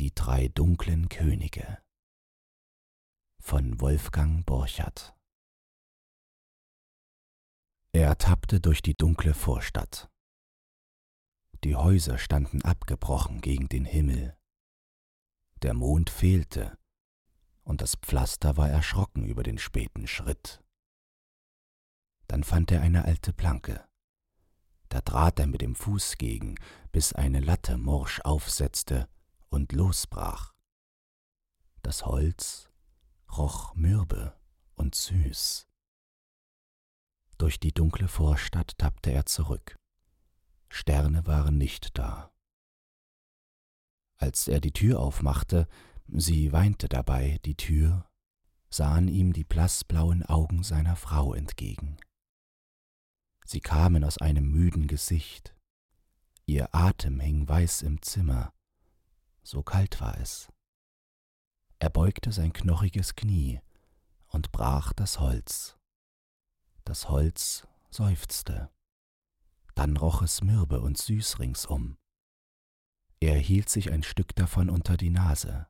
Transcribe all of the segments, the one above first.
Die drei dunklen Könige von Wolfgang Borchardt Er tappte durch die dunkle Vorstadt. Die Häuser standen abgebrochen gegen den Himmel. Der Mond fehlte, und das Pflaster war erschrocken über den späten Schritt. Dann fand er eine alte Planke. Da trat er mit dem Fuß gegen, bis eine Latte morsch aufsetzte und losbrach. Das Holz roch mürbe und süß. Durch die dunkle Vorstadt tappte er zurück. Sterne waren nicht da. Als er die Tür aufmachte, sie weinte dabei, die Tür, sahen ihm die blassblauen Augen seiner Frau entgegen. Sie kamen aus einem müden Gesicht, ihr Atem hing weiß im Zimmer, so kalt war es. Er beugte sein knochiges Knie und brach das Holz. Das Holz seufzte. Dann roch es mürbe und süß ringsum. Er hielt sich ein Stück davon unter die Nase.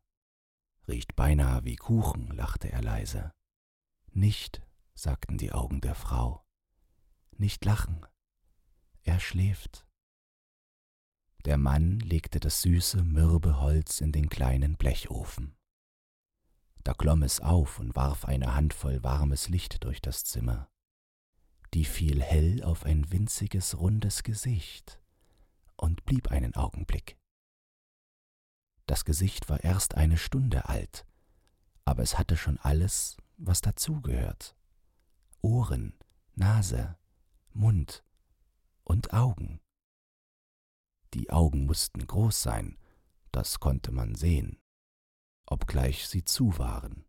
Riecht beinahe wie Kuchen, lachte er leise. Nicht, sagten die Augen der Frau. Nicht lachen. Er schläft. Der Mann legte das süße, mürbe Holz in den kleinen Blechofen. Da klomm es auf und warf eine Handvoll warmes Licht durch das Zimmer. Die fiel hell auf ein winziges, rundes Gesicht und blieb einen Augenblick. Das Gesicht war erst eine Stunde alt, aber es hatte schon alles, was dazugehört. Ohren, Nase, Mund und Augen. Die Augen mussten groß sein, das konnte man sehen, obgleich sie zu waren.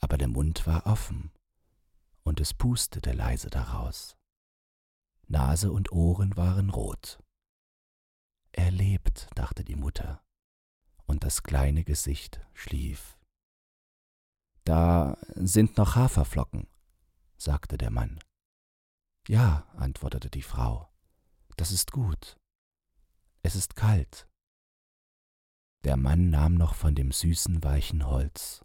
Aber der Mund war offen, und es pustete leise daraus. Nase und Ohren waren rot. Er lebt, dachte die Mutter, und das kleine Gesicht schlief. Da sind noch Haferflocken, sagte der Mann. Ja, antwortete die Frau, das ist gut. Es ist kalt. Der Mann nahm noch von dem süßen, weichen Holz.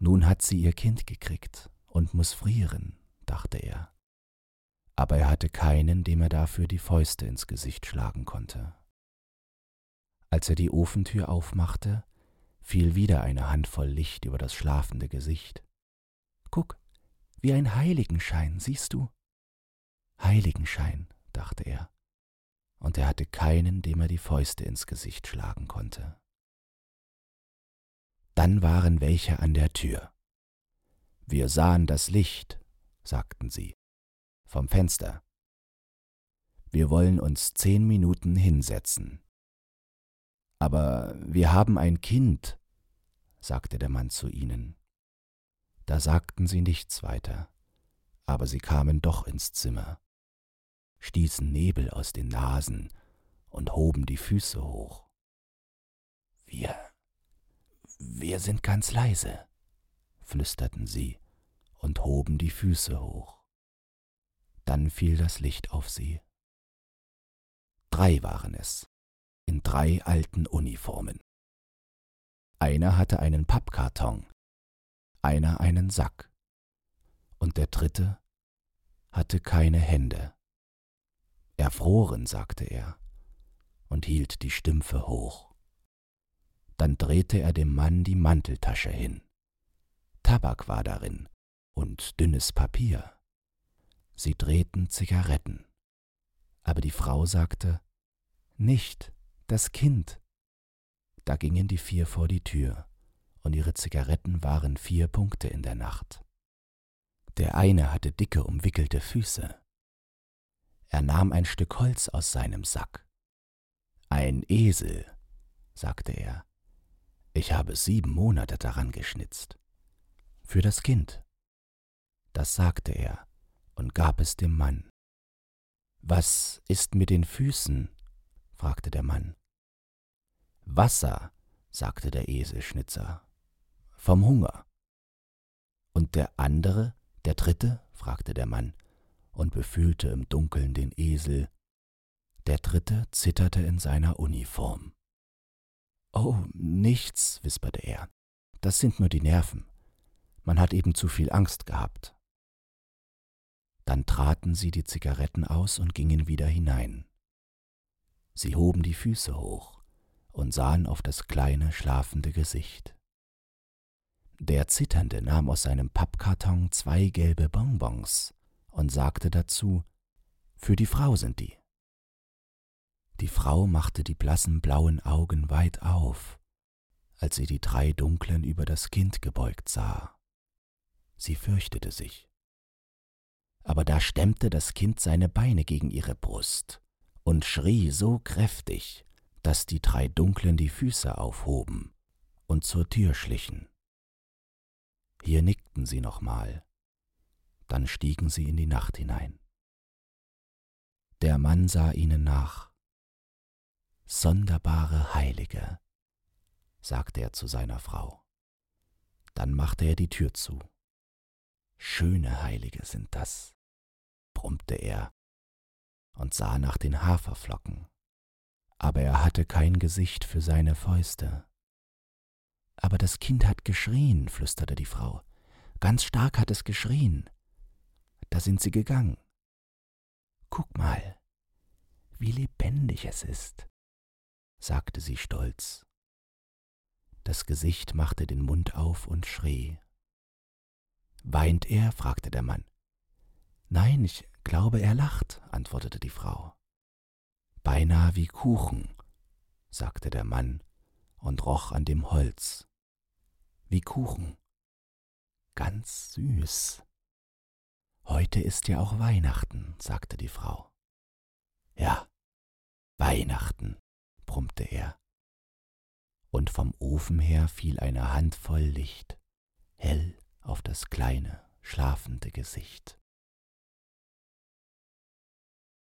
Nun hat sie ihr Kind gekriegt und muss frieren, dachte er. Aber er hatte keinen, dem er dafür die Fäuste ins Gesicht schlagen konnte. Als er die Ofentür aufmachte, fiel wieder eine Handvoll Licht über das schlafende Gesicht. Guck, wie ein Heiligenschein, siehst du? Heiligenschein, dachte er und er hatte keinen, dem er die Fäuste ins Gesicht schlagen konnte. Dann waren welche an der Tür. Wir sahen das Licht, sagten sie, vom Fenster. Wir wollen uns zehn Minuten hinsetzen. Aber wir haben ein Kind, sagte der Mann zu ihnen. Da sagten sie nichts weiter, aber sie kamen doch ins Zimmer stießen Nebel aus den Nasen und hoben die Füße hoch. Wir, wir sind ganz leise, flüsterten sie und hoben die Füße hoch. Dann fiel das Licht auf sie. Drei waren es, in drei alten Uniformen. Einer hatte einen Pappkarton, einer einen Sack, und der dritte hatte keine Hände. Erfroren, sagte er und hielt die Stümpfe hoch. Dann drehte er dem Mann die Manteltasche hin. Tabak war darin und dünnes Papier. Sie drehten Zigaretten. Aber die Frau sagte, Nicht, das Kind. Da gingen die vier vor die Tür, und ihre Zigaretten waren vier Punkte in der Nacht. Der eine hatte dicke, umwickelte Füße, er nahm ein Stück Holz aus seinem Sack. Ein Esel, sagte er. Ich habe sieben Monate daran geschnitzt. Für das Kind. Das sagte er und gab es dem Mann. Was ist mit den Füßen? fragte der Mann. Wasser, sagte der Eselschnitzer. Vom Hunger. Und der andere, der dritte? fragte der Mann und befühlte im Dunkeln den Esel. Der dritte zitterte in seiner Uniform. Oh, nichts, wisperte er. Das sind nur die Nerven. Man hat eben zu viel Angst gehabt. Dann traten sie die Zigaretten aus und gingen wieder hinein. Sie hoben die Füße hoch und sahen auf das kleine, schlafende Gesicht. Der Zitternde nahm aus seinem Pappkarton zwei gelbe Bonbons und sagte dazu, Für die Frau sind die. Die Frau machte die blassen blauen Augen weit auf, als sie die drei dunklen über das Kind gebeugt sah. Sie fürchtete sich. Aber da stemmte das Kind seine Beine gegen ihre Brust und schrie so kräftig, dass die drei Dunklen die Füße aufhoben und zur Tür schlichen. Hier nickten sie nochmal, dann stiegen sie in die Nacht hinein. Der Mann sah ihnen nach. Sonderbare Heilige, sagte er zu seiner Frau. Dann machte er die Tür zu. Schöne Heilige sind das, brummte er und sah nach den Haferflocken, aber er hatte kein Gesicht für seine Fäuste. Aber das Kind hat geschrien, flüsterte die Frau. Ganz stark hat es geschrien. Da sind sie gegangen. Guck mal, wie lebendig es ist, sagte sie stolz. Das Gesicht machte den Mund auf und schrie. Weint er? fragte der Mann. Nein, ich glaube, er lacht, antwortete die Frau. Beinahe wie Kuchen, sagte der Mann und roch an dem Holz. Wie Kuchen. Ganz süß. Heute ist ja auch Weihnachten, sagte die Frau. Ja, Weihnachten, brummte er. Und vom Ofen her fiel eine Handvoll Licht, hell auf das kleine, schlafende Gesicht.